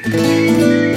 Maximé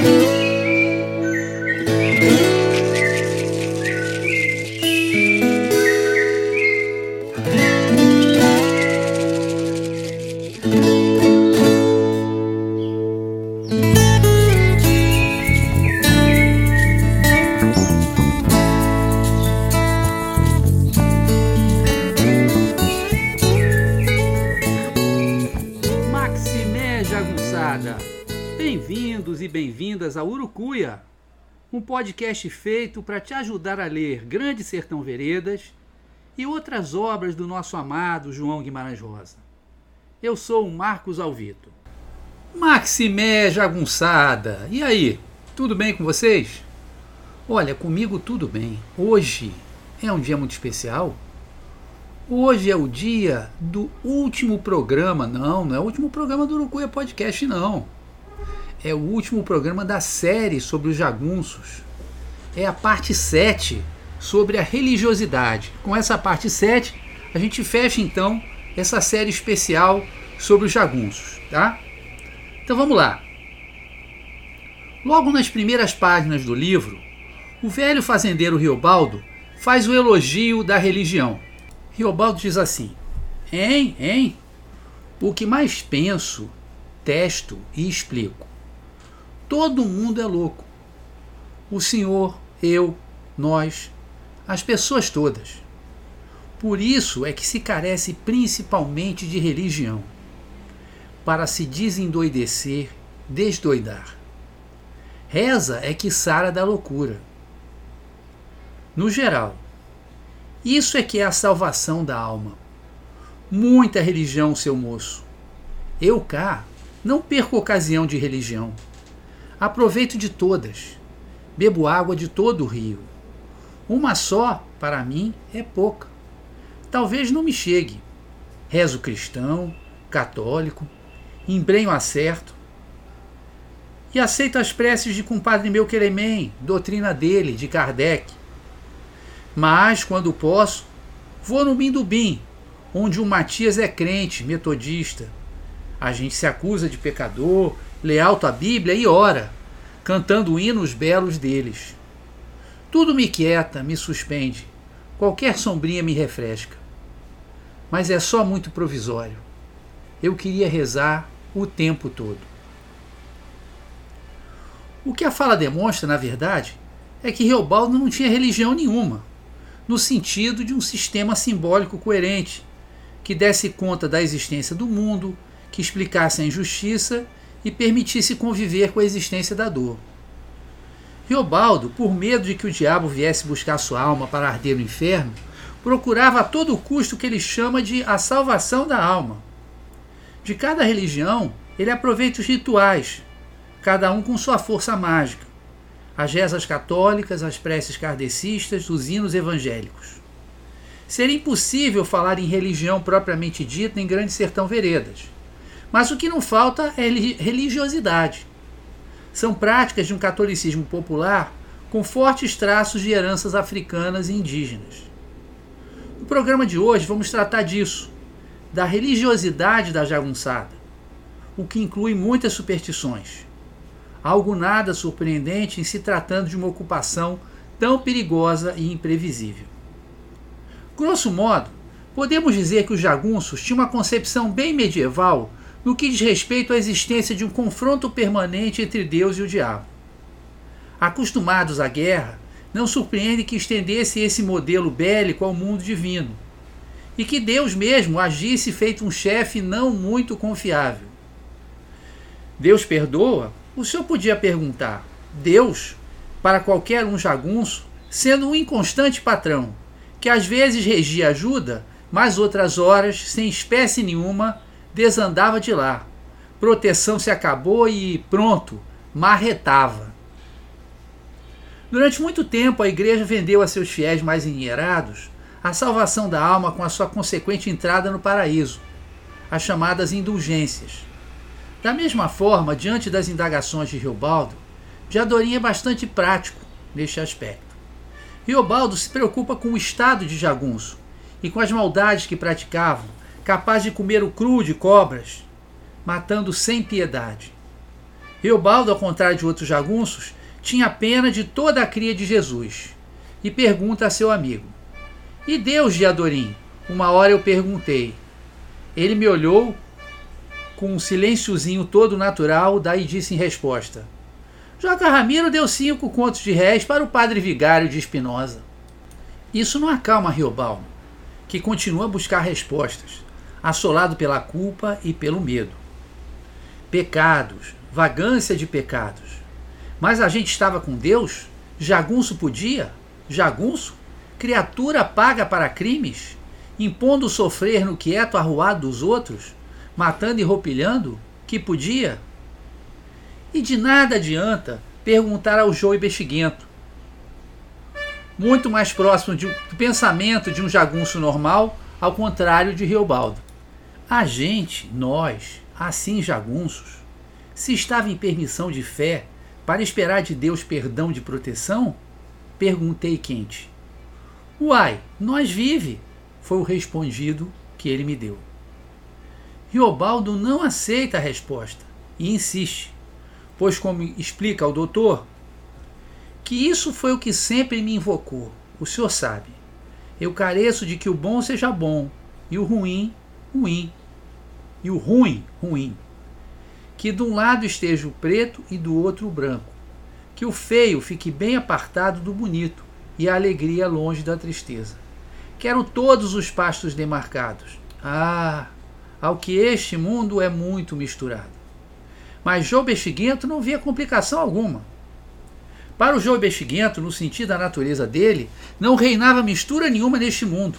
podcast feito para te ajudar a ler Grande Sertão Veredas e outras obras do nosso amado João Guimarães Rosa. Eu sou o Marcos Alvito. Maximé Jagunçada! E aí, tudo bem com vocês? Olha, comigo tudo bem. Hoje é um dia muito especial. Hoje é o dia do último programa. Não, não é o último programa do Urucuia Podcast, não. É o último programa da série sobre os jagunços. É a parte 7 sobre a religiosidade. Com essa parte 7, a gente fecha então essa série especial sobre os jagunços, tá? Então vamos lá. Logo nas primeiras páginas do livro, o velho fazendeiro Riobaldo faz o elogio da religião. Riobaldo diz assim: Hein, hein? O que mais penso, testo e explico. Todo mundo é louco. O senhor, eu, nós, as pessoas todas. Por isso é que se carece principalmente de religião para se desendoidecer, desdoidar. Reza é que sara da loucura. No geral, isso é que é a salvação da alma. Muita religião, seu moço. Eu cá não perco ocasião de religião. Aproveito de todas. Bebo água de todo o rio. Uma só, para mim, é pouca. Talvez não me chegue. Rezo cristão, católico, embrenho acerto. E aceito as preces de compadre meu Queremém, doutrina dele, de Kardec mas, quando posso, vou no Bindubim, onde o Matias é crente, metodista. A gente se acusa de pecador, lê alto a Bíblia e ora, cantando hinos belos deles. Tudo me quieta, me suspende, qualquer sombrinha me refresca. Mas é só muito provisório. Eu queria rezar o tempo todo. O que a fala demonstra, na verdade, é que Reobaldo não tinha religião nenhuma no sentido de um sistema simbólico coerente, que desse conta da existência do mundo, que explicasse a injustiça e permitisse conviver com a existência da dor. Riobaldo, por medo de que o diabo viesse buscar sua alma para arder no inferno, procurava a todo custo o que ele chama de a salvação da alma. De cada religião, ele aproveita os rituais, cada um com sua força mágica as rezas católicas, as preces kardecistas, os hinos evangélicos. Seria impossível falar em religião propriamente dita em Grande Sertão Veredas. Mas o que não falta é religiosidade. São práticas de um catolicismo popular com fortes traços de heranças africanas e indígenas. No programa de hoje vamos tratar disso, da religiosidade da jagunçada, o que inclui muitas superstições algo nada surpreendente em se tratando de uma ocupação tão perigosa e imprevisível. Grosso modo, podemos dizer que os jagunços tinham uma concepção bem medieval no que diz respeito à existência de um confronto permanente entre Deus e o diabo. Acostumados à guerra, não surpreende que estendesse esse modelo bélico ao mundo divino, e que Deus mesmo agisse feito um chefe não muito confiável. Deus perdoa o senhor podia perguntar: Deus, para qualquer um jagunço, sendo um inconstante patrão, que às vezes regia ajuda, mas outras horas, sem espécie nenhuma, desandava de lá. Proteção se acabou e pronto, marretava. Durante muito tempo, a igreja vendeu a seus fiéis mais endinheirados a salvação da alma com a sua consequente entrada no paraíso, as chamadas indulgências. Da mesma forma, diante das indagações de Riobaldo, Diadorim é bastante prático neste aspecto. Riobaldo se preocupa com o estado de jagunço e com as maldades que praticavam, capaz de comer o cru de cobras, matando sem piedade. Riobaldo, ao contrário de outros jagunços, tinha pena de toda a cria de Jesus e pergunta a seu amigo: E Deus de Adorim? Uma hora eu perguntei. Ele me olhou com um silênciozinho todo natural, daí disse em resposta: Joca Ramiro deu cinco contos de réis para o padre vigário de Espinosa. Isso não acalma Riobaldo, que continua a buscar respostas, assolado pela culpa e pelo medo. Pecados, vagância de pecados. Mas a gente estava com Deus? Jagunço podia? Jagunço? Criatura paga para crimes? Impondo sofrer no quieto arruado dos outros? Matando e roupilhando? Que podia? E de nada adianta perguntar ao Joe Bexiguento. Muito mais próximo de, do pensamento de um jagunço normal, ao contrário de Riobaldo. A gente, nós, assim jagunços, se estava em permissão de fé para esperar de Deus perdão de proteção? Perguntei quente. Uai, nós vive, foi o respondido que ele me deu. Riobaldo não aceita a resposta e insiste, pois, como explica o doutor, que isso foi o que sempre me invocou. O senhor sabe. Eu careço de que o bom seja bom e o ruim, ruim. E o ruim, ruim que de um lado esteja o preto e do outro o branco, que o feio fique bem apartado do bonito e a alegria longe da tristeza. Quero todos os pastos demarcados. Ah, ao que este mundo é muito misturado. Mas João Bexiguento não via complicação alguma. Para o João Bexiguento, no sentido da natureza dele, não reinava mistura nenhuma neste mundo.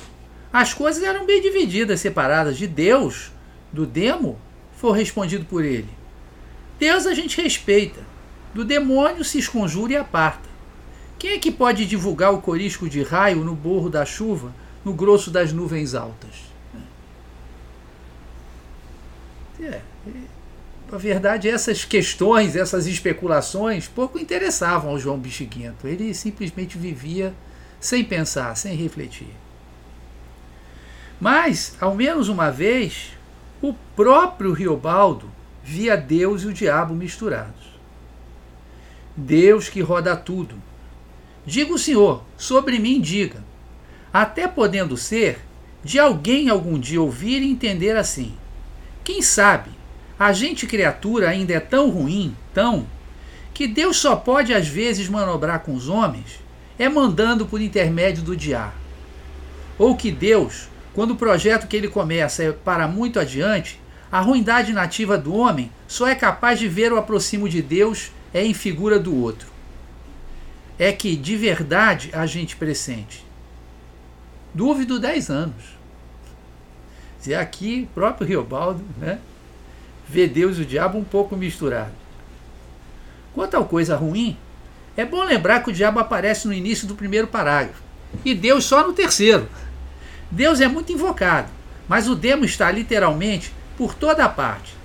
As coisas eram bem divididas, separadas de Deus, do demo, foi respondido por ele. Deus a gente respeita. Do demônio se esconjura e aparta. Quem é que pode divulgar o corisco de raio no borro da chuva, no grosso das nuvens altas? É, é, a verdade, essas questões, essas especulações, pouco interessavam ao João Bexiguento. Ele simplesmente vivia sem pensar, sem refletir. Mas, ao menos uma vez, o próprio Riobaldo via Deus e o diabo misturados. Deus que roda tudo. Diga o Senhor, sobre mim diga, até podendo ser de alguém algum dia ouvir e entender assim. Quem sabe, a gente criatura ainda é tão ruim, tão, que Deus só pode às vezes manobrar com os homens é mandando por intermédio do diabo. Ou que Deus, quando o projeto que ele começa é para muito adiante, a ruindade nativa do homem só é capaz de ver o aproximo de Deus é em figura do outro. É que de verdade a gente pressente. Dúvido 10 anos. Se aqui, próprio Riobaldo, né, vê Deus e o diabo um pouco misturado. Quanto ao coisa ruim, é bom lembrar que o diabo aparece no início do primeiro parágrafo e Deus só no terceiro. Deus é muito invocado, mas o demo está literalmente por toda a parte.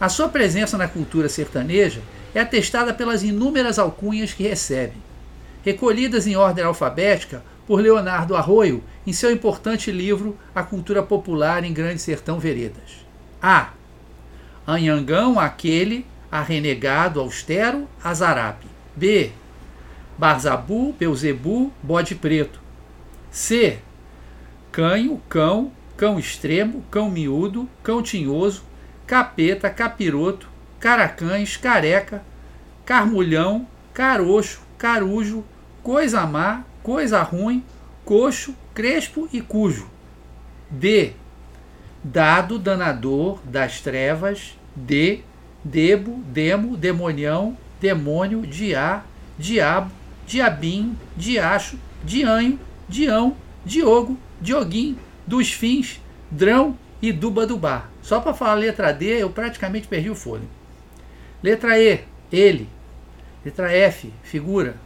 A sua presença na cultura sertaneja é atestada pelas inúmeras alcunhas que recebe, recolhidas em ordem alfabética por Leonardo Arroio em seu importante livro A Cultura Popular em Grande Sertão Veredas. A. Anhangão, aquele, a renegado, austero, azarape. B. Barzabu, Beuzebu, bode preto. C. Canho, cão, cão extremo, cão miúdo, cão tinhoso, capeta, capiroto, caracães, careca, carmulhão, caroxo, carujo, coisa má, coisa ruim, coxo, crespo e cujo. D. Dado, danador, das trevas. D. Debo, demo, demonião, demônio, diá, diabo, diabinho, diacho, dianho, dião, diogo, dioguim, dos fins, drão e duba dubá. Só para falar letra D, eu praticamente perdi o fôlego. Letra E, ele. Letra F, figura.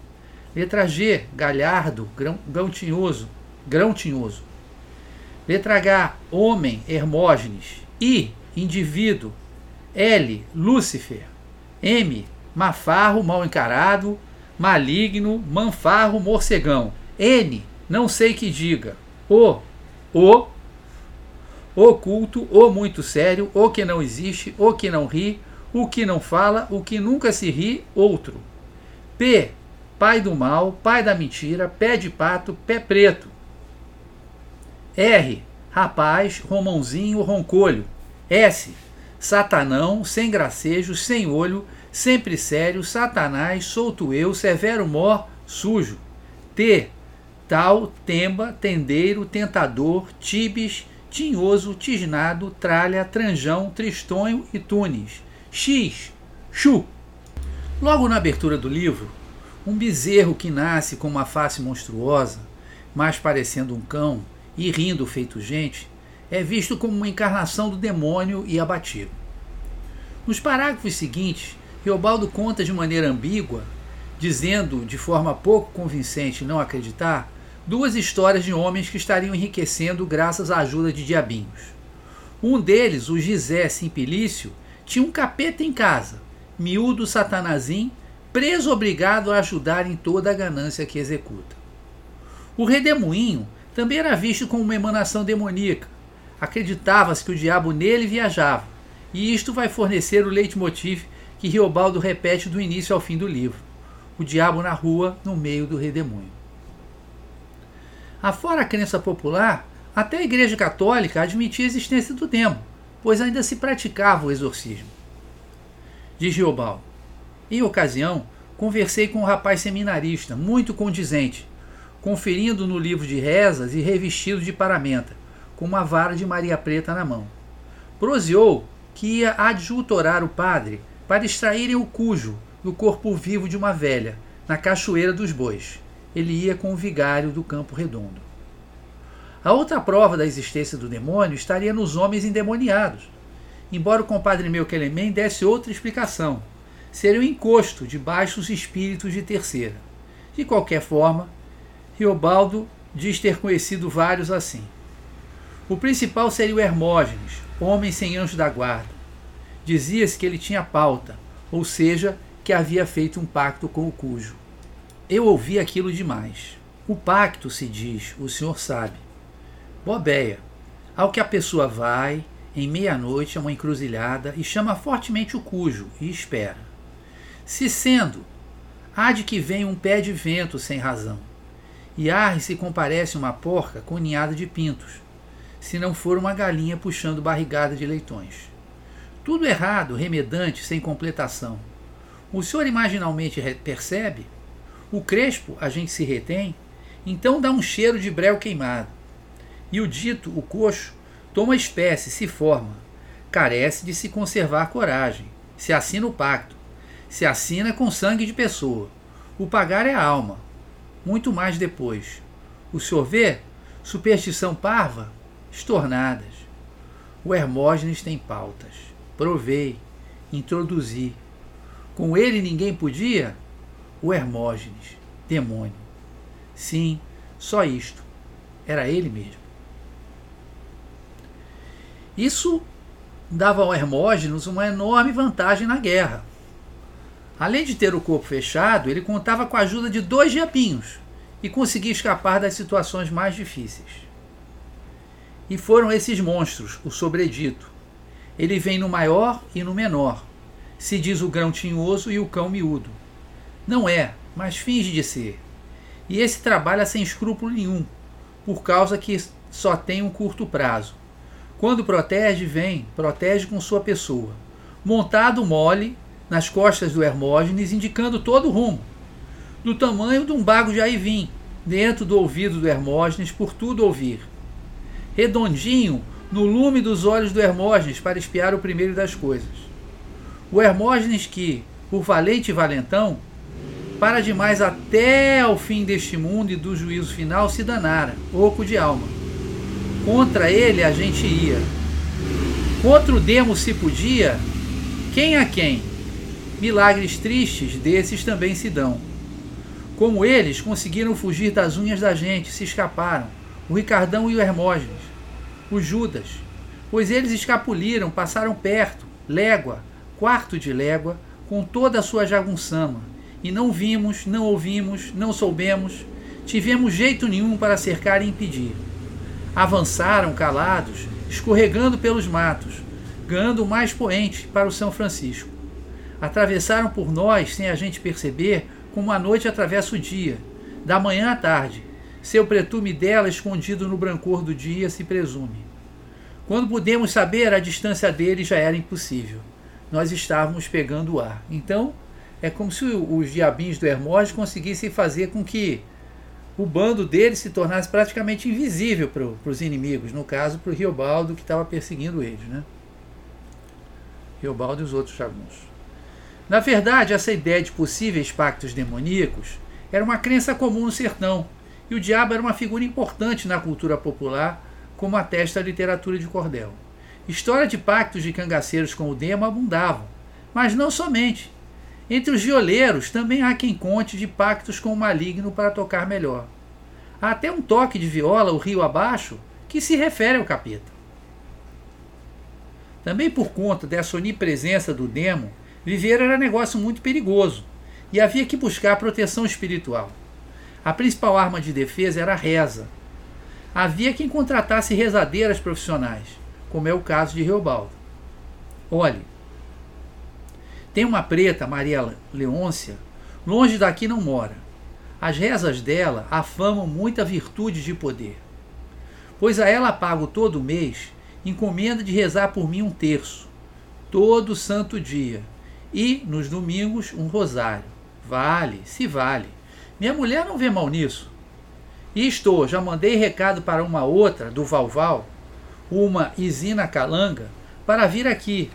Letra G, galhardo, grão, grão tinhoso, grão tinhoso. Letra H, homem, Hermógenes. I, indivíduo. L, Lúcifer. M, mafarro, mal encarado, maligno, manfarro, morcegão. N, não sei que diga. O, o oculto, ou muito sério, ou que não existe, ou que não ri, o que não fala, o que nunca se ri, outro. P, pai do mal, pai da mentira, pé de pato, pé preto. R, rapaz, romãozinho, roncolho. S, satanão, sem gracejo, sem olho, sempre sério, satanás, solto eu, severo mor, sujo. T, tal, temba, tendeiro, tentador, tibes, tinhoso, tisnado, tralha, tranjão, tristonho e tunes. X, chu. Logo na abertura do livro, um bezerro que nasce com uma face monstruosa, mais parecendo um cão e rindo feito gente, é visto como uma encarnação do demônio e abatido. Nos parágrafos seguintes, Riobaldo conta de maneira ambígua, dizendo de forma pouco convincente não acreditar, duas histórias de homens que estariam enriquecendo graças à ajuda de diabinhos. Um deles, o Gisé Simplício, tinha um capeta em casa, miúdo satanazim, preso obrigado a ajudar em toda a ganância que executa. O redemoinho também era visto como uma emanação demoníaca. Acreditava-se que o diabo nele viajava, e isto vai fornecer o leitmotiv que Riobaldo repete do início ao fim do livro: o diabo na rua, no meio do redemoinho. Afora a crença popular, até a Igreja Católica admitia a existência do demo, pois ainda se praticava o exorcismo. Diz Riobaldo. Em ocasião, conversei com um rapaz seminarista, muito condizente, conferindo no livro de rezas e revestido de paramenta, com uma vara de Maria Preta na mão. Proseou que ia adjuntorar o padre para extraírem o cujo do corpo vivo de uma velha, na Cachoeira dos Bois ele ia com o vigário do Campo Redondo. A outra prova da existência do demônio estaria nos homens endemoniados. Embora o compadre meu desse outra explicação, seria o encosto de baixos espíritos de terceira. De qualquer forma, Riobaldo diz ter conhecido vários assim. O principal seria o Hermógenes, homem sem anjo da guarda. Dizia-se que ele tinha pauta, ou seja, que havia feito um pacto com o cujo. Eu ouvi aquilo demais. O pacto, se diz, o senhor sabe. Bobeia. Ao que a pessoa vai, em meia-noite, a uma encruzilhada e chama fortemente o cujo e espera. Se sendo, há de que vem um pé de vento sem razão, e arre se comparece uma porca com ninhada de pintos, se não for uma galinha puxando barrigada de leitões. Tudo errado, remedante, sem completação. O senhor imaginalmente percebe? O crespo a gente se retém, então dá um cheiro de breu queimado. E o dito, o coxo, toma espécie, se forma, carece de se conservar coragem, se assina o pacto, se assina com sangue de pessoa. O pagar é alma, muito mais depois. O vê? Superstição parva? Estornadas. O Hermógenes tem pautas. Provei, introduzi. Com ele ninguém podia? O Hermógenes, demônio. Sim, só isto. Era ele mesmo. Isso dava ao Hermógenes uma enorme vantagem na guerra. Além de ter o corpo fechado, ele contava com a ajuda de dois diabinhos e conseguia escapar das situações mais difíceis. E foram esses monstros, o sobredito. Ele vem no maior e no menor. Se diz o grão tinhoso e o cão miúdo. Não é, mas finge de ser. E esse trabalha sem escrúpulo nenhum, por causa que só tem um curto prazo. Quando protege, vem, protege com sua pessoa. Montado mole nas costas do Hermógenes, indicando todo o rumo. Do tamanho de um bago de aivim, dentro do ouvido do Hermógenes, por tudo ouvir. Redondinho, no lume dos olhos do Hermógenes, para espiar o primeiro das coisas. O Hermógenes que, por valente e valentão, para demais até ao fim deste mundo e do juízo final se danara, oco de alma. Contra ele a gente ia. Contra o demo se podia, quem a quem? Milagres tristes desses também se dão. Como eles conseguiram fugir das unhas da gente, se escaparam, o Ricardão e o Hermógenes, o Judas, pois eles escapuliram, passaram perto, légua, quarto de légua, com toda a sua jagunçama, e não vimos, não ouvimos, não soubemos, tivemos jeito nenhum para cercar e impedir. Avançaram calados, escorregando pelos matos, ganhando mais poente para o São Francisco. atravessaram por nós sem a gente perceber, como a noite atravessa o dia, da manhã à tarde, seu pretume dela escondido no brancor do dia se presume. Quando pudemos saber, a distância dele já era impossível. Nós estávamos pegando o ar. Então, é como se os diabinhos do Hermógenes conseguissem fazer com que o bando dele se tornasse praticamente invisível para os inimigos, no caso para o Riobaldo que estava perseguindo eles. Né? Riobaldo e os outros jagunços. Na verdade, essa ideia de possíveis pactos demoníacos era uma crença comum no sertão, e o diabo era uma figura importante na cultura popular, como atesta a literatura de cordel. História de pactos de cangaceiros com o demo abundavam, mas não somente. Entre os violeiros também há quem conte de pactos com o maligno para tocar melhor. Há até um toque de viola, o rio abaixo, que se refere ao capeta. Também por conta dessa onipresença do demo, viver era negócio muito perigoso e havia que buscar proteção espiritual. A principal arma de defesa era a reza. Havia quem contratasse rezadeiras profissionais, como é o caso de Reobaldo. Olhe, tem uma preta, Maria Leôncia, longe daqui não mora. As rezas dela afamam muita virtude de poder. Pois a ela pago todo mês encomenda de rezar por mim um terço, todo santo dia, e nos domingos um rosário. Vale, se vale. Minha mulher não vê mal nisso. E estou, já mandei recado para uma outra do Valval, uma Isina Calanga, para vir aqui.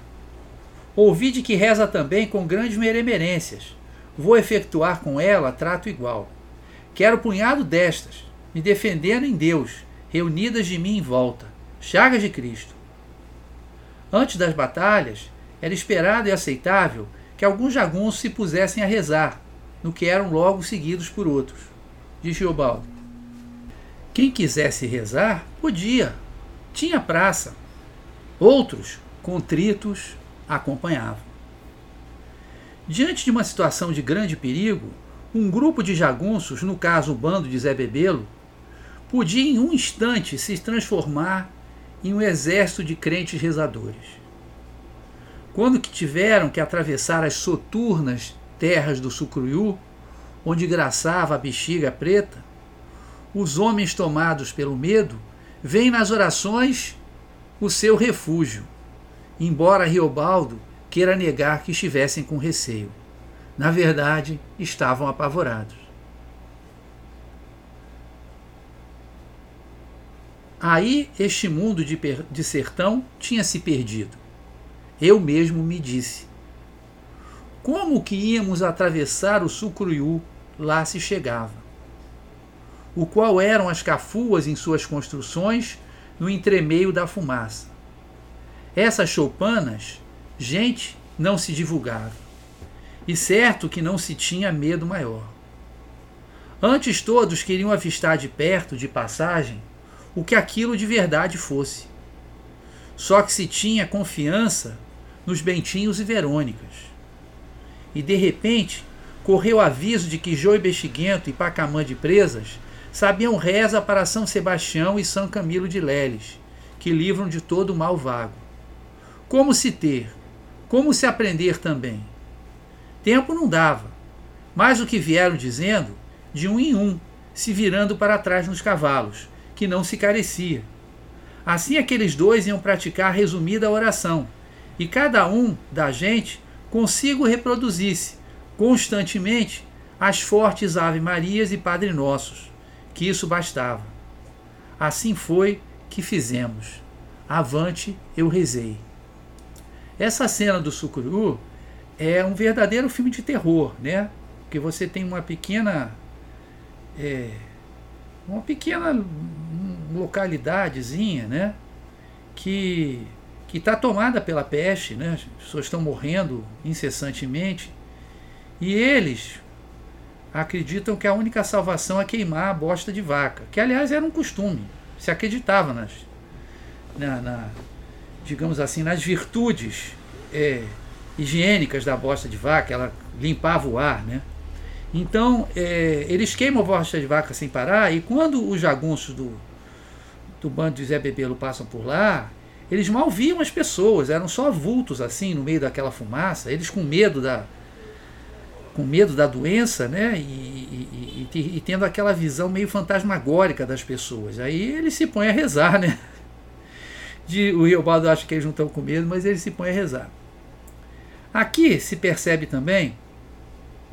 Ouvi de que reza também com grandes meremerências. Vou efetuar com ela trato igual. Quero punhado destas, me defendendo em Deus, reunidas de mim em volta, chagas de Cristo. Antes das batalhas, era esperado e aceitável que alguns jagunços se pusessem a rezar, no que eram logo seguidos por outros. Diz Giobaldo. Quem quisesse rezar, podia, tinha praça. Outros, contritos, acompanhavam. Diante de uma situação de grande perigo, um grupo de jagunços, no caso o bando de Zé Bebelo, podia em um instante se transformar em um exército de crentes rezadores. Quando que tiveram que atravessar as soturnas terras do Sucruiú, onde graçava a bexiga preta, os homens tomados pelo medo veem nas orações o seu refúgio, embora Riobaldo queira negar que estivessem com receio. Na verdade, estavam apavorados. Aí este mundo de, de sertão tinha se perdido. Eu mesmo me disse: como que íamos atravessar o Sucruiú lá se chegava? O qual eram as cafuas em suas construções no entremeio da fumaça. Essas choupanas, gente, não se divulgava. E certo que não se tinha medo maior. Antes todos queriam avistar de perto, de passagem, o que aquilo de verdade fosse. Só que se tinha confiança nos Bentinhos e Verônicas. E de repente, correu aviso de que Joe Bexiguento e Pacamã de Presas sabiam reza para São Sebastião e São Camilo de Leles, que livram de todo o mal vago. Como se ter? Como se aprender também? Tempo não dava, mas o que vieram dizendo, de um em um, se virando para trás nos cavalos, que não se carecia. Assim aqueles dois iam praticar a resumida oração, e cada um da gente consigo reproduzisse constantemente as fortes Ave Marias e Padre Nossos, que isso bastava. Assim foi que fizemos. Avante, eu rezei. Essa cena do Sucuru é um verdadeiro filme de terror, né? Porque você tem uma pequena. É, uma pequena localidadezinha, né? Que que está tomada pela peste, né? as pessoas estão morrendo incessantemente, e eles acreditam que a única salvação é queimar a bosta de vaca, que aliás era um costume, se acreditava nas, na, na digamos assim, nas virtudes é, higiênicas da bosta de vaca, ela limpava o ar, né? Então, é, eles queimam a bosta de vaca sem parar, e quando os jagunços do, do bando de Zé Bebelo passam por lá, eles mal viam as pessoas, eram só vultos assim no meio daquela fumaça, eles com medo da com medo da doença, né? E, e, e, e tendo aquela visão meio fantasmagórica das pessoas. Aí eles se põem a rezar, né? De, o Riobaldo acha que eles não estão com medo, mas eles se põem a rezar. Aqui se percebe também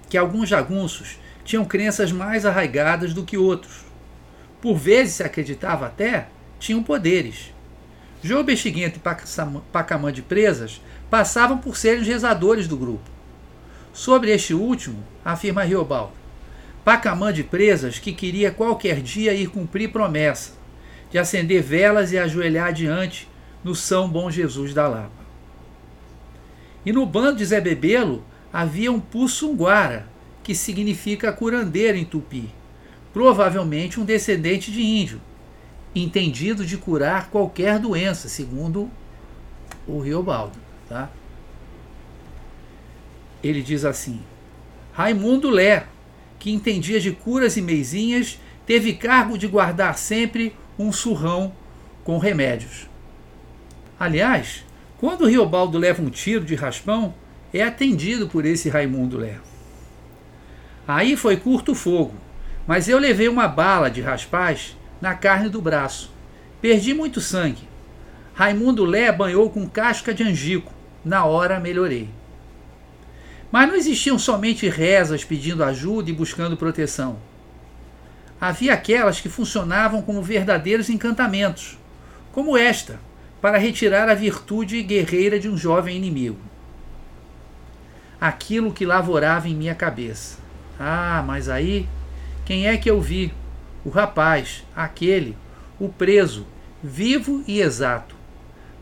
que alguns jagunços tinham crenças mais arraigadas do que outros. Por vezes se acreditava até tinham poderes. João Bexiguento e Pacamã de Presas passavam por serem os rezadores do grupo. Sobre este último, afirma Riobaldo, Pacamã de Presas que queria qualquer dia ir cumprir promessa de acender velas e ajoelhar diante no São Bom Jesus da Lapa. E no bando de Zé Bebelo havia um Pussunguara, que significa curandeiro em tupi, provavelmente um descendente de índio, entendido de curar qualquer doença, segundo o Riobaldo. Tá? Ele diz assim: Raimundo Lé, que entendia de curas e meizinhas, teve cargo de guardar sempre um surrão com remédios. Aliás, quando Riobaldo leva um tiro de raspão, é atendido por esse Raimundo Lé. Aí foi curto fogo, mas eu levei uma bala de raspaz na carne do braço. Perdi muito sangue. Raimundo Lé banhou com casca de angico. Na hora melhorei. Mas não existiam somente rezas pedindo ajuda e buscando proteção. Havia aquelas que funcionavam como verdadeiros encantamentos, como esta, para retirar a virtude guerreira de um jovem inimigo. Aquilo que lavorava em minha cabeça. Ah, mas aí, quem é que eu vi? O rapaz, aquele, o preso, vivo e exato,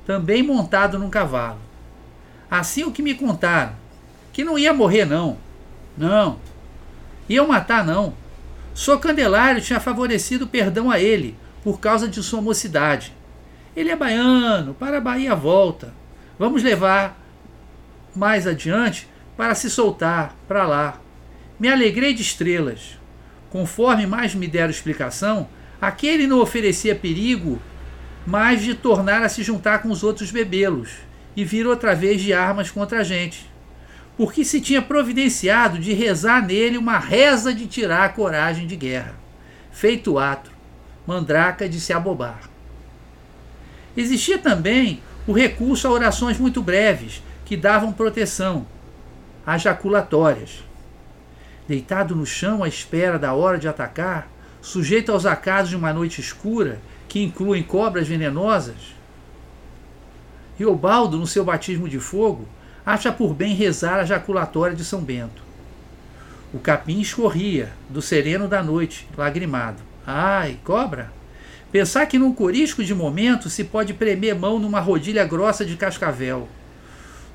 também montado num cavalo. Assim o que me contaram, que não ia morrer não. Não. Iam matar não. Sou Candelário tinha favorecido perdão a ele por causa de sua mocidade. Ele é baiano, para a Bahia volta. Vamos levar mais adiante para se soltar para lá. Me alegrei de estrelas. Conforme mais me deram explicação, aquele não oferecia perigo mais de tornar a se juntar com os outros bebelos e vir outra vez de armas contra a gente. Porque se tinha providenciado de rezar nele uma reza de tirar a coragem de guerra. Feito ato, mandraca de se abobar. Existia também o recurso a orações muito breves, que davam proteção, as jaculatórias. Deitado no chão à espera da hora de atacar, sujeito aos acasos de uma noite escura, que incluem cobras venenosas, Riobaldo, no seu batismo de fogo, acha por bem rezar a jaculatória de São Bento. O capim escorria, do sereno da noite, lagrimado. Ai, cobra! Pensar que num corisco de momento se pode premer mão numa rodilha grossa de cascavel.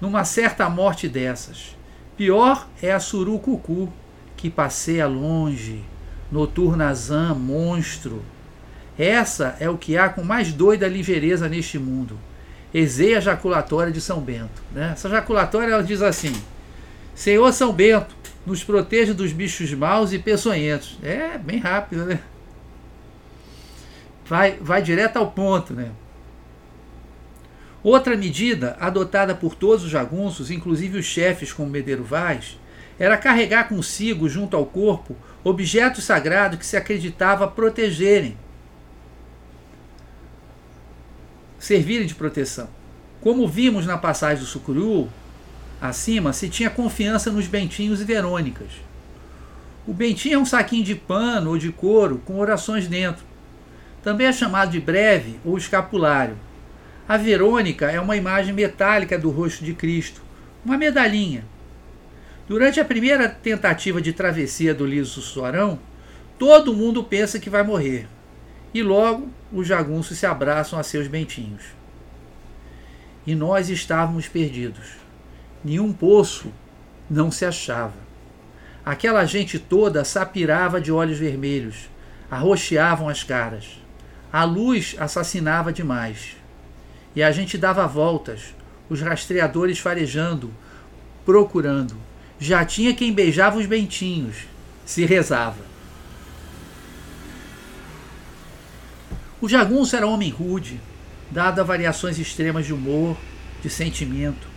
Numa certa morte dessas. Pior é a surucucu, que passeia longe, noturnazã, monstro. Essa é o que há com mais doida ligeireza neste mundo. Ezeia jaculatória de São Bento. Né? Essa jaculatória ela diz assim: Senhor São Bento, nos proteja dos bichos maus e peçonhentos. É bem rápido, né? vai, vai direto ao ponto. Né? Outra medida adotada por todos os jagunços, inclusive os chefes como Medeiro Vaz, era carregar consigo, junto ao corpo, objetos sagrados que se acreditava protegerem, servirem de proteção. Como vimos na passagem do Sucuru, acima, se tinha confiança nos bentinhos e verônicas. O bentinho é um saquinho de pano ou de couro com orações dentro. Também é chamado de breve ou escapulário. A Verônica é uma imagem metálica do rosto de Cristo, uma medalhinha. Durante a primeira tentativa de travessia do liso Suarão, todo mundo pensa que vai morrer. E logo os jagunços se abraçam a seus bentinhos. E nós estávamos perdidos. Nenhum poço não se achava. Aquela gente toda sapirava de olhos vermelhos, arroxeavam as caras. A luz assassinava demais. E a gente dava voltas, os rastreadores farejando, procurando. Já tinha quem beijava os bentinhos, se rezava. O jagunço era homem rude, dado a variações extremas de humor, de sentimento.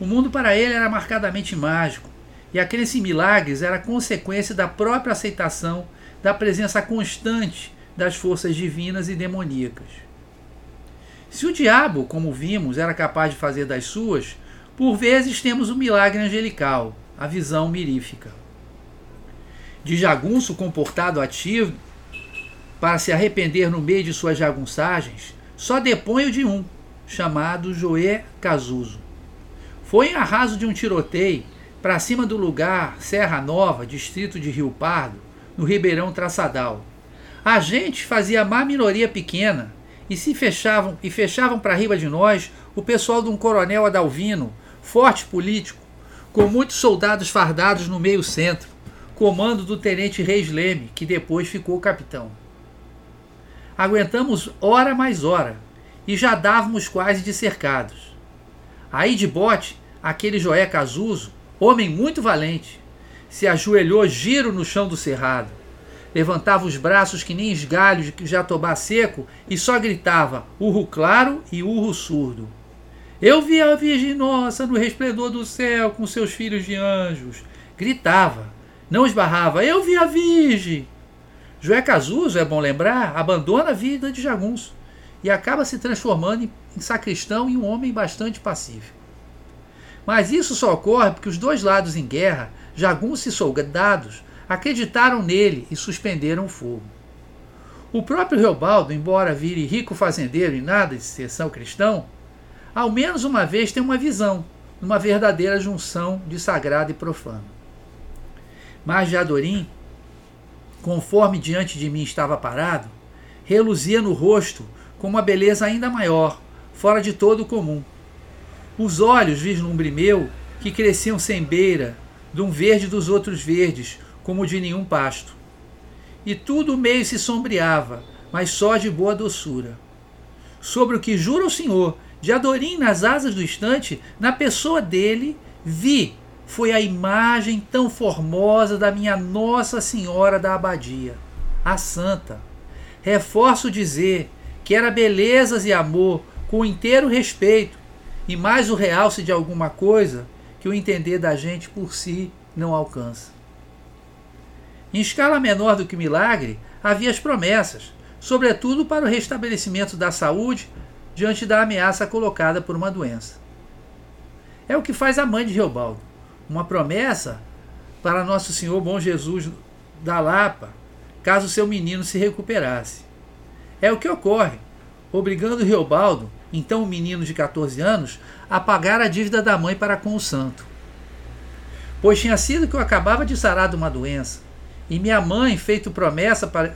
O mundo para ele era marcadamente mágico, e a crença em milagres era consequência da própria aceitação da presença constante das forças divinas e demoníacas. Se o diabo, como vimos, era capaz de fazer das suas, por vezes temos o milagre angelical, a visão mirífica. De jagunço comportado ativo para se arrepender no meio de suas jagunçagens, só depõe o de um, chamado Joé Casuso. Foi em arraso de um tiroteio para cima do lugar Serra Nova, distrito de Rio Pardo, no Ribeirão Traçadal. A gente fazia má minoria pequena e se fechavam e fechavam para riba de nós o pessoal de um coronel Adalvino, forte político, com muitos soldados fardados no meio centro, comando do tenente Reis Leme, que depois ficou capitão. Aguentamos hora mais hora e já dávamos quase de cercados. Aí de bote, aquele Joé Casuso homem muito valente, se ajoelhou giro no chão do cerrado. Levantava os braços que nem esgalhos de jatobá seco e só gritava urro claro e urro surdo. Eu vi a Virgem Nossa no resplendor do céu com seus filhos de anjos. Gritava, não esbarrava. Eu vi a Virgem. Joé Casuso, é bom lembrar, abandona a vida de jagunço e acaba se transformando em sacristão e um homem bastante pacífico. Mas isso só ocorre porque os dois lados em guerra, jagunços e soldados, acreditaram nele e suspenderam o fogo. O próprio Reobaldo, embora vire rico fazendeiro e nada de exceção cristão, ao menos uma vez tem uma visão, numa verdadeira junção de sagrado e profano. Mas de Adorim, conforme diante de mim estava parado, reluzia no rosto com uma beleza ainda maior, fora de todo o comum, os olhos, vislumbre meu, que cresciam sem beira, de um verde dos outros verdes, como de nenhum pasto. E tudo meio se sombreava, mas só de boa doçura. Sobre o que jura o Senhor, de Adorim nas asas do estante, na pessoa dele, vi, foi a imagem tão formosa da minha Nossa Senhora da Abadia, a Santa. Reforço dizer que era belezas e amor, com inteiro respeito, e mais o realce de alguma coisa que o entender da gente por si não alcança. Em escala menor do que milagre, havia as promessas, sobretudo para o restabelecimento da saúde diante da ameaça colocada por uma doença. É o que faz a mãe de Reobaldo, uma promessa para Nosso Senhor Bom Jesus da Lapa, caso seu menino se recuperasse. É o que ocorre, obrigando Reobaldo então o menino de 14 anos, a pagar a dívida da mãe para com o santo. Pois tinha sido que eu acabava de sarar de uma doença, e minha mãe feito promessa para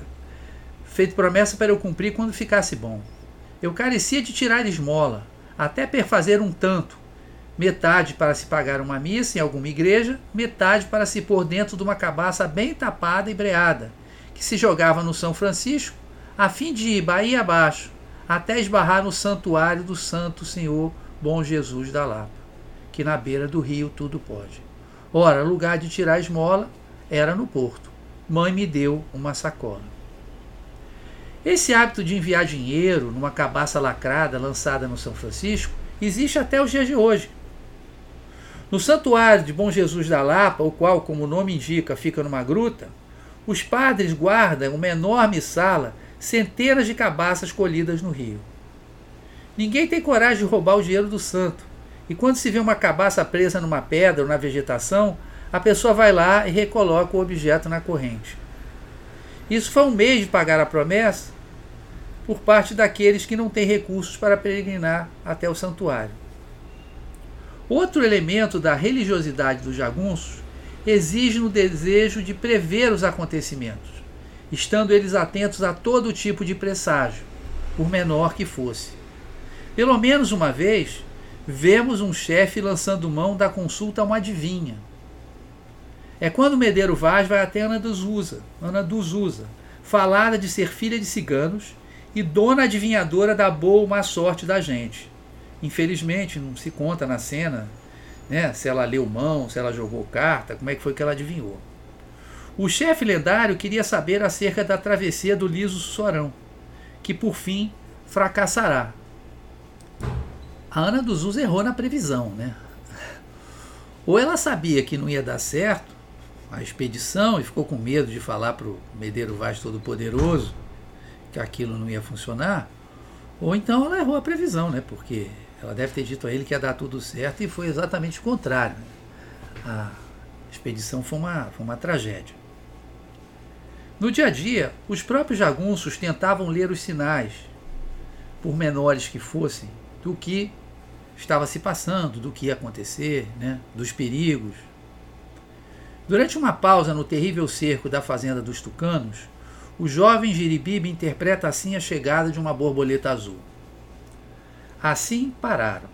feito promessa para eu cumprir quando ficasse bom. Eu carecia de tirar esmola, até perfazer um tanto, metade para se pagar uma missa em alguma igreja, metade para se pôr dentro de uma cabaça bem tapada e breada, que se jogava no São Francisco, a fim de ir Bahia abaixo, até esbarrar no santuário do Santo Senhor Bom Jesus da Lapa, que na beira do rio tudo pode. Ora, lugar de tirar esmola era no porto. Mãe me deu uma sacola. Esse hábito de enviar dinheiro numa cabaça lacrada lançada no São Francisco existe até os dias de hoje. No santuário de Bom Jesus da Lapa, o qual, como o nome indica, fica numa gruta, os padres guardam uma enorme sala centenas de cabaças colhidas no rio. Ninguém tem coragem de roubar o dinheiro do santo. E quando se vê uma cabaça presa numa pedra ou na vegetação, a pessoa vai lá e recoloca o objeto na corrente. Isso foi um meio de pagar a promessa por parte daqueles que não têm recursos para peregrinar até o santuário. Outro elemento da religiosidade dos jagunços exige no desejo de prever os acontecimentos estando eles atentos a todo tipo de presságio, por menor que fosse. Pelo menos uma vez, vemos um chefe lançando mão da consulta a uma adivinha. É quando Medeiro Vaz vai até Ana dos Usa, Ana dos Usa, falada de ser filha de ciganos e dona adivinhadora da boa ou má sorte da gente. Infelizmente, não se conta na cena né, se ela leu mão, se ela jogou carta, como é que foi que ela adivinhou. O chefe lendário queria saber acerca da travessia do liso Sorão, que por fim fracassará. A Ana dos Us errou na previsão, né? Ou ela sabia que não ia dar certo a expedição e ficou com medo de falar para o Medeiro Vaz Todo-Poderoso que aquilo não ia funcionar, ou então ela errou a previsão, né? Porque ela deve ter dito a ele que ia dar tudo certo e foi exatamente o contrário. A expedição foi uma, foi uma tragédia. No dia a dia, os próprios jagunços tentavam ler os sinais, por menores que fossem, do que estava se passando, do que ia acontecer, né? dos perigos. Durante uma pausa no terrível cerco da fazenda dos tucanos, o jovem Jiribibe interpreta assim a chegada de uma borboleta azul. Assim pararam.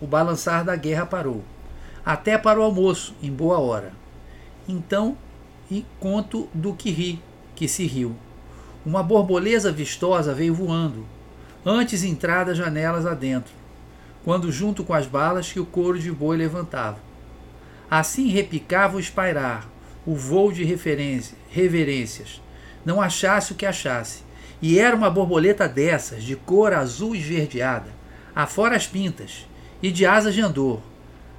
O balançar da guerra parou. Até para o almoço, em boa hora. Então, e conto do que ri, que se riu. Uma borboleta vistosa veio voando, antes entrada janelas adentro, quando junto com as balas que o couro de boi levantava. Assim repicava o espairar, o voo de reverências, não achasse o que achasse. E era uma borboleta dessas, de cor azul esverdeada, afora as pintas, e de asas de andor.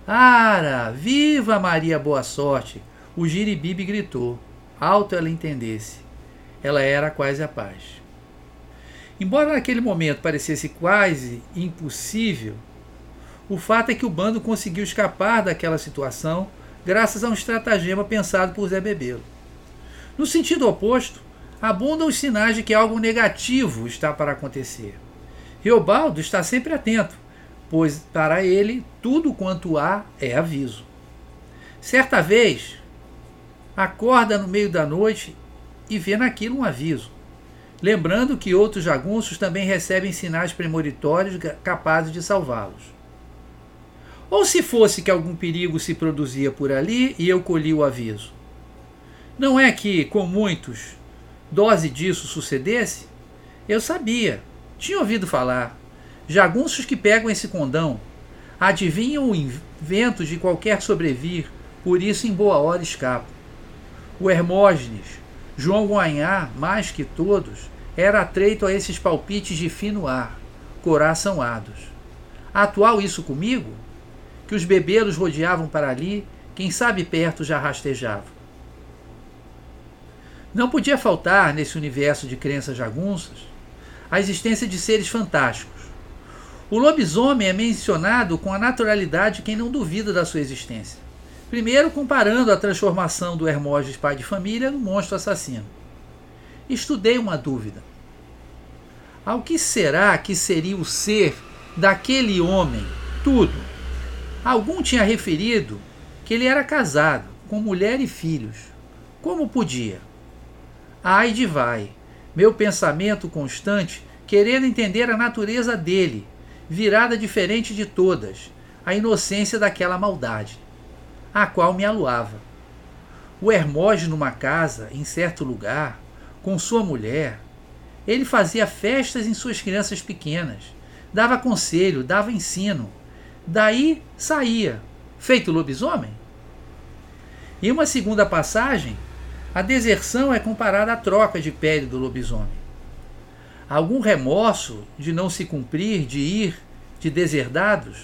Ara, viva Maria Boa Sorte! O giribibe gritou, alto ela entendesse. Ela era quase a paz. Embora naquele momento parecesse quase impossível, o fato é que o bando conseguiu escapar daquela situação graças a um estratagema pensado por Zé Bebelo. No sentido oposto, abundam os sinais de que algo negativo está para acontecer. Riobaldo está sempre atento, pois para ele tudo quanto há é aviso. Certa vez, acorda no meio da noite e vê naquilo um aviso, lembrando que outros jagunços também recebem sinais premonitórios capazes de salvá-los. Ou se fosse que algum perigo se produzia por ali e eu colhi o aviso. Não é que, com muitos, dose disso sucedesse? Eu sabia, tinha ouvido falar. Jagunços que pegam esse condão adivinham o invento de qualquer sobrevir, por isso em boa hora escapam. O Hermógenes, João Guanhá, mais que todos, era atreito a esses palpites de fino ar, coraçãoados. Atual isso comigo? Que os bebelos rodeavam para ali, quem sabe perto já rastejavam. Não podia faltar, nesse universo de crenças jagunças, a existência de seres fantásticos. O lobisomem é mencionado com a naturalidade de quem não duvida da sua existência. Primeiro, comparando a transformação do Hermógenes pai de família no monstro assassino. Estudei uma dúvida. Ao que será que seria o ser daquele homem? Tudo. Algum tinha referido que ele era casado, com mulher e filhos. Como podia? Ai de vai, meu pensamento constante querendo entender a natureza dele, virada diferente de todas, a inocência daquela maldade, a qual me aluava. O Hermógenes numa casa, em certo lugar, com sua mulher, ele fazia festas em suas crianças pequenas, dava conselho, dava ensino. Daí saía, feito lobisomem. Em uma segunda passagem, a deserção é comparada à troca de pele do lobisomem algum remorso de não se cumprir, de ir de deserdados,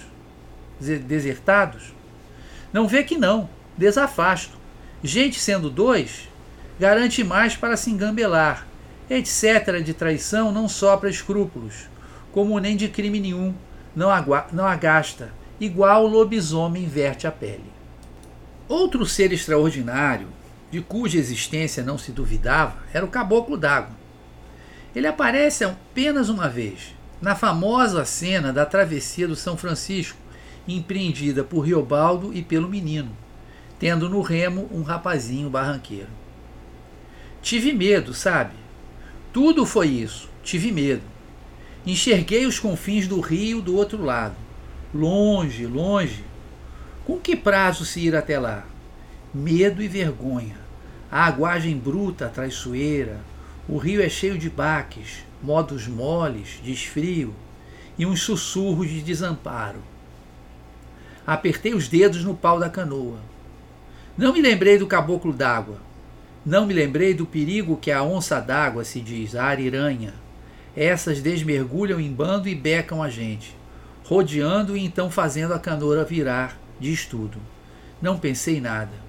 desertados? Não vê que não, desafasto. Gente sendo dois, garante mais para se engambelar, etc. de traição não sopra escrúpulos, como nem de crime nenhum, não, não agasta, igual o lobisomem inverte a pele. Outro ser extraordinário, de cuja existência não se duvidava, era o caboclo d'água ele aparece apenas uma vez, na famosa cena da travessia do São Francisco, empreendida por Riobaldo e pelo menino, tendo no remo um rapazinho barranqueiro. Tive medo, sabe? Tudo foi isso, tive medo. Enxerguei os confins do rio do outro lado, longe, longe. Com que prazo se ir até lá? Medo e vergonha, a aguagem bruta, traiçoeira, o rio é cheio de baques, modos moles, desfrio e uns sussurros de desamparo. Apertei os dedos no pau da canoa. Não me lembrei do caboclo d'água. Não me lembrei do perigo que a onça d'água se diz, a ariranha. essas desmergulham em bando e becam a gente, rodeando e então fazendo a canoa virar de estudo. Não pensei nada.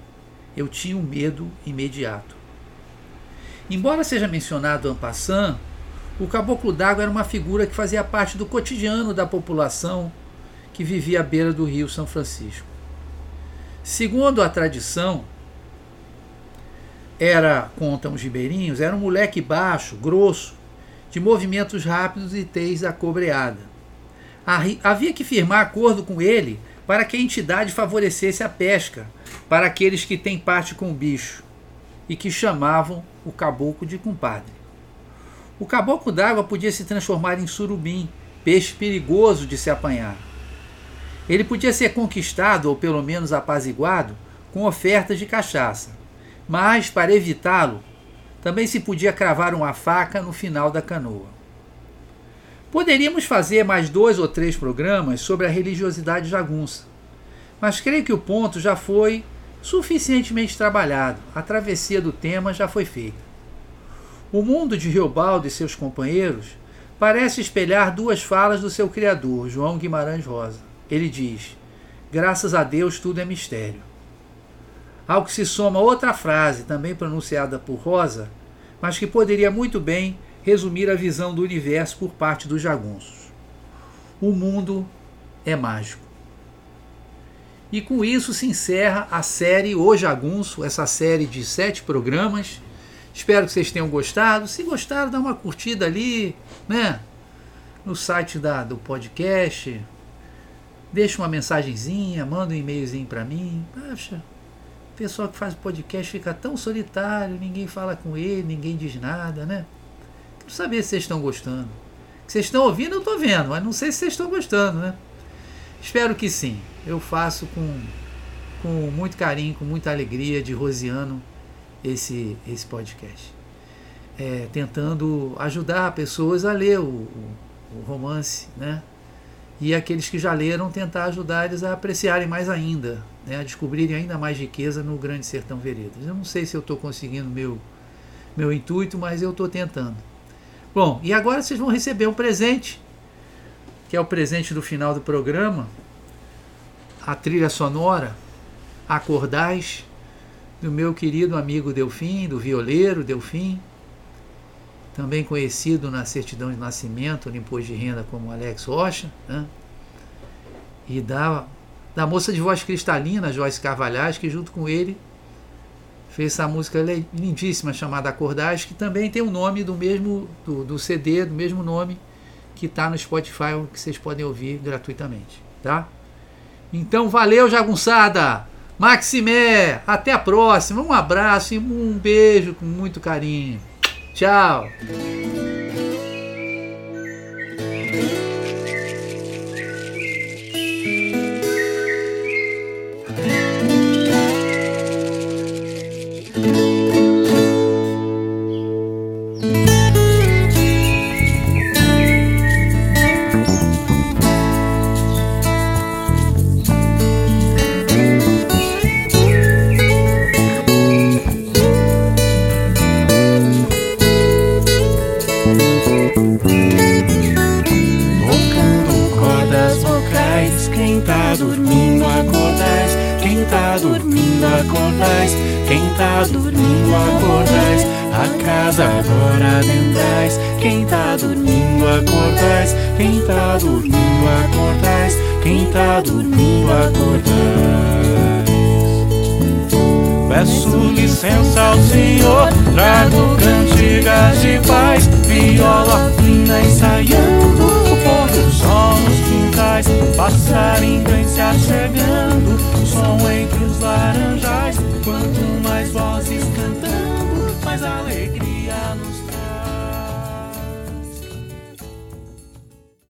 Eu tinha um medo imediato. Embora seja mencionado Ampassan, o caboclo d'água era uma figura que fazia parte do cotidiano da população que vivia à beira do rio São Francisco. Segundo a tradição, era, contam os ribeirinhos, era um moleque baixo, grosso, de movimentos rápidos e tez acobreada. Havia que firmar acordo com ele para que a entidade favorecesse a pesca para aqueles que têm parte com o bicho e que chamavam o caboclo de compadre. O caboclo d'água podia se transformar em surubim, peixe perigoso de se apanhar. Ele podia ser conquistado ou pelo menos apaziguado com ofertas de cachaça, mas para evitá-lo, também se podia cravar uma faca no final da canoa. Poderíamos fazer mais dois ou três programas sobre a religiosidade jagunça, mas creio que o ponto já foi suficientemente trabalhado, a travessia do tema já foi feita. O mundo de Riobaldo e seus companheiros parece espelhar duas falas do seu criador, João Guimarães Rosa. Ele diz: Graças a Deus tudo é mistério. Ao que se soma outra frase, também pronunciada por Rosa, mas que poderia muito bem resumir a visão do universo por parte dos jagunços. O mundo é mágico. E com isso se encerra a série O Jagunço, essa série de sete programas. Espero que vocês tenham gostado. Se gostaram, dá uma curtida ali, né? No site da, do podcast. Deixa uma mensagenzinha, manda um e-mailzinho para mim. Poxa, pessoal que faz podcast fica tão solitário, ninguém fala com ele, ninguém diz nada, né? Quero saber se vocês estão gostando. Se vocês estão ouvindo, eu estou vendo, mas não sei se vocês estão gostando, né? Espero que sim. Eu faço com, com muito carinho, com muita alegria de Rosiano esse, esse podcast. É, tentando ajudar pessoas a ler o, o, o romance, né? E aqueles que já leram, tentar ajudar eles a apreciarem mais ainda né, a descobrirem ainda mais riqueza no Grande Sertão Veredas. Eu não sei se eu estou conseguindo meu, meu intuito, mas eu estou tentando. Bom, e agora vocês vão receber um presente, que é o presente do final do programa, a trilha sonora Acordais, do meu querido amigo Delfim, do violeiro Delfim, também conhecido na certidão de nascimento, no imposto de renda como Alex Rocha, né? e da da moça de voz cristalina, Joyce Carvalhais, que junto com ele fez essa música lindíssima chamada Acordais, que também tem o nome do mesmo do, do CD, do mesmo nome que está no Spotify, que vocês podem ouvir gratuitamente, tá? Então valeu, jagunçada! Maximé, até a próxima, um abraço e um beijo com muito carinho. Tchau!